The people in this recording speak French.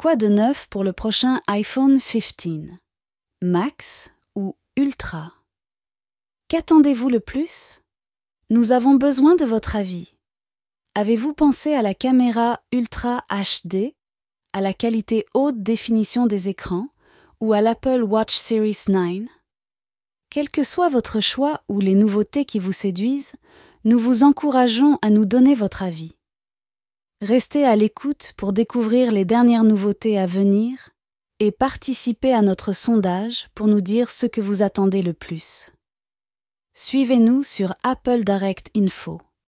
Quoi de neuf pour le prochain iPhone 15 Max ou Ultra? Qu'attendez-vous le plus? Nous avons besoin de votre avis. Avez-vous pensé à la caméra Ultra HD, à la qualité haute définition des écrans ou à l'Apple Watch Series 9 Quel que soit votre choix ou les nouveautés qui vous séduisent, nous vous encourageons à nous donner votre avis. Restez à l'écoute pour découvrir les dernières nouveautés à venir et participer à notre sondage pour nous dire ce que vous attendez le plus. Suivez-nous sur Apple Direct Info.